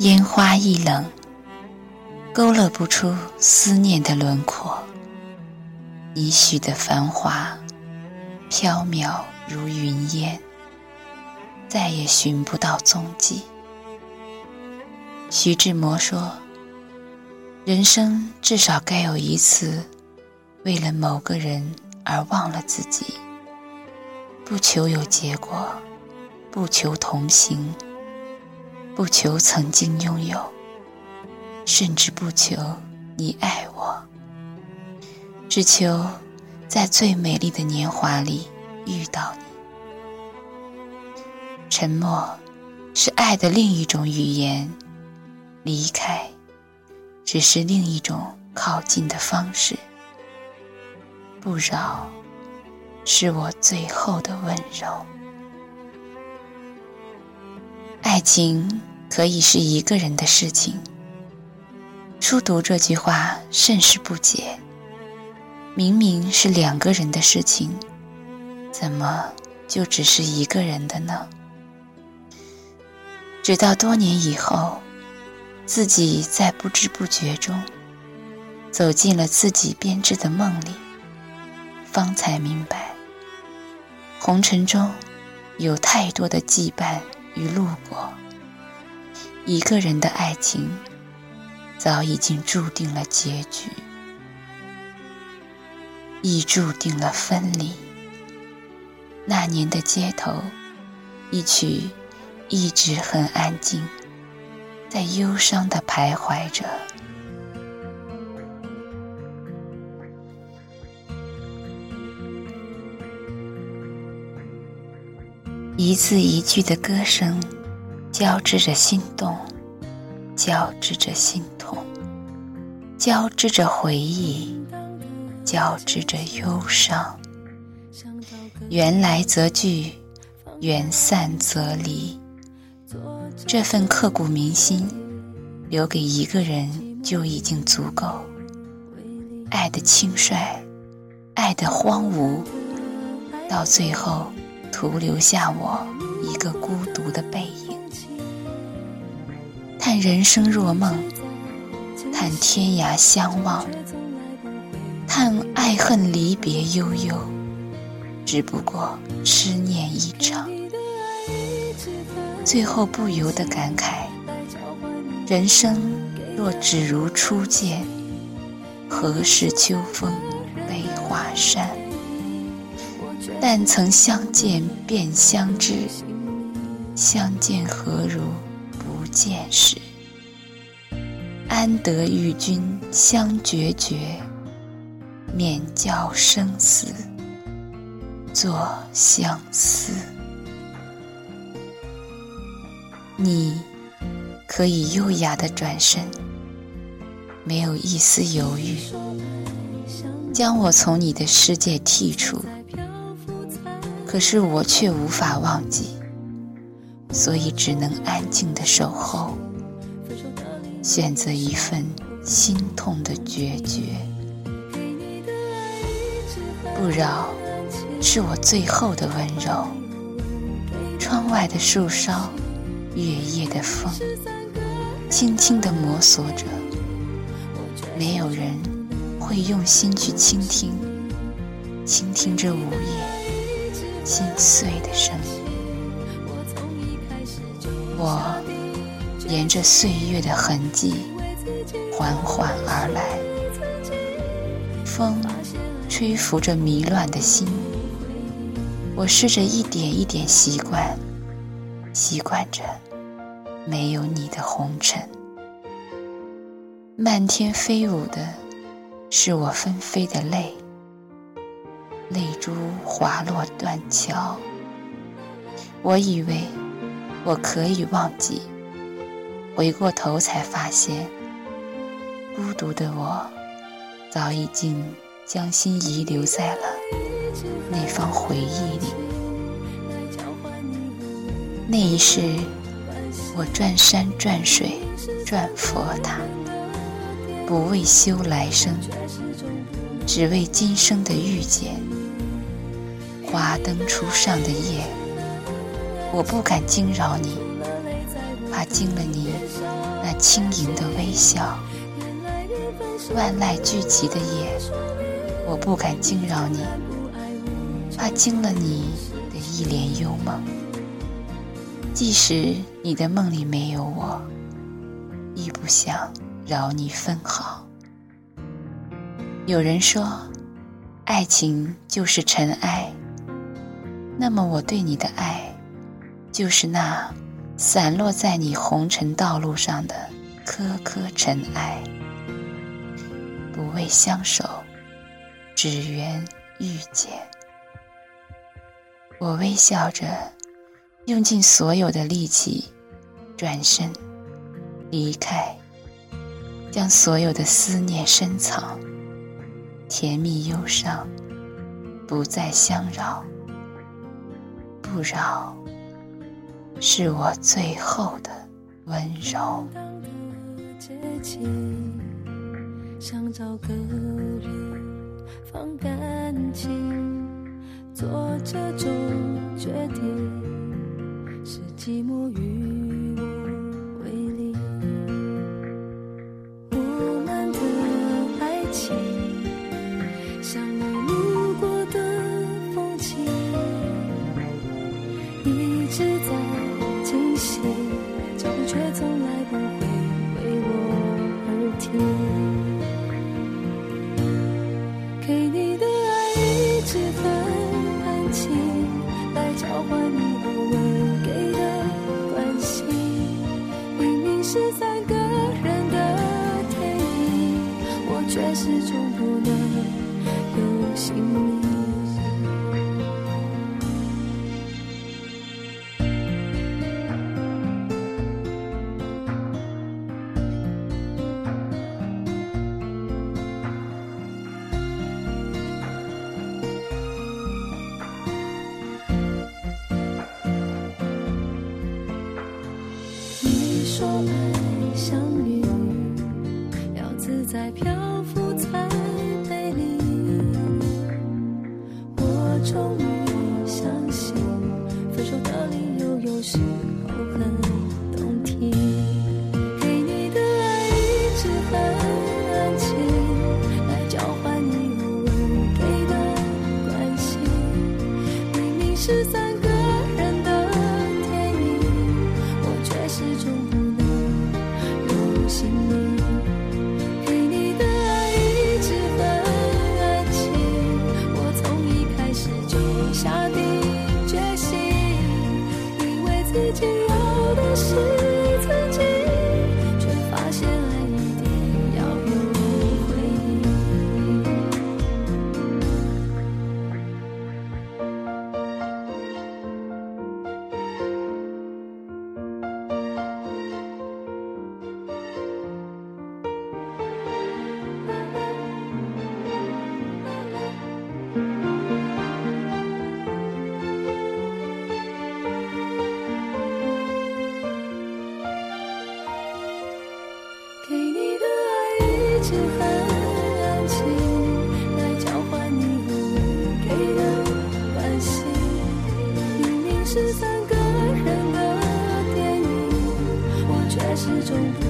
烟花易冷，勾勒不出思念的轮廓。你许的繁华，飘渺如云烟，再也寻不到踪迹。徐志摩说：“人生至少该有一次，为了某个人而忘了自己，不求有结果，不求同行，不求曾经拥有，甚至不求你爱我，只求在最美丽的年华里遇到你。沉默是爱的另一种语言。”离开，只是另一种靠近的方式。不扰，是我最后的温柔。爱情可以是一个人的事情。初读这句话，甚是不解。明明是两个人的事情，怎么就只是一个人的呢？直到多年以后。自己在不知不觉中走进了自己编织的梦里，方才明白，红尘中有太多的羁绊与路过，一个人的爱情早已经注定了结局，亦注定了分离。那年的街头，一曲一直很安静。在忧伤的徘徊着，一字一句的歌声，交织着心动，交织着心痛，交织着回忆，交织着忧伤。缘来则聚，缘散则离。这份刻骨铭心，留给一个人就已经足够。爱的轻率，爱的荒芜，到最后，徒留下我一个孤独的背影。叹人生若梦，叹天涯相望，叹爱恨离别悠悠，只不过痴念一场。最后不由得感慨：人生若只如初见，何事秋风悲画扇？但曾相见便相知，相见何如不见时？安得与君相决绝，免教生死作相思。你可以优雅的转身，没有一丝犹豫，将我从你的世界剔除。可是我却无法忘记，所以只能安静的守候，选择一份心痛的决绝。不扰，是我最后的温柔。窗外的树梢。月夜的风，轻轻地摩挲着，没有人会用心去倾听，倾听这午夜心碎的声音。我沿着岁月的痕迹缓缓而来，风吹拂着迷乱的心，我试着一点一点习惯。习惯着没有你的红尘，漫天飞舞的是我纷飞的泪，泪珠滑落断桥。我以为我可以忘记，回过头才发现，孤独的我早已经将心遗留在了那方回忆里。那一世，我转山转水转佛塔，不为修来生，只为今生的遇见。华灯初上的夜，我不敢惊扰你，怕惊了你，那轻盈的微笑。万籁俱寂的夜，我不敢惊扰你，怕惊了你的一帘幽梦。即使你的梦里没有我，亦不想扰你分毫。有人说，爱情就是尘埃，那么我对你的爱，就是那散落在你红尘道路上的颗颗尘埃。不为相守，只缘遇见。我微笑着，用尽所有的力气，转身离开，将所有的思念深藏。甜蜜忧伤，不再相扰，不扰，是我最后的温柔。想找个人放感情，做这种决定，是寂寞与在飘是很安静，来交换你偶尔给的关心。明明是三个人的电影，我却始终不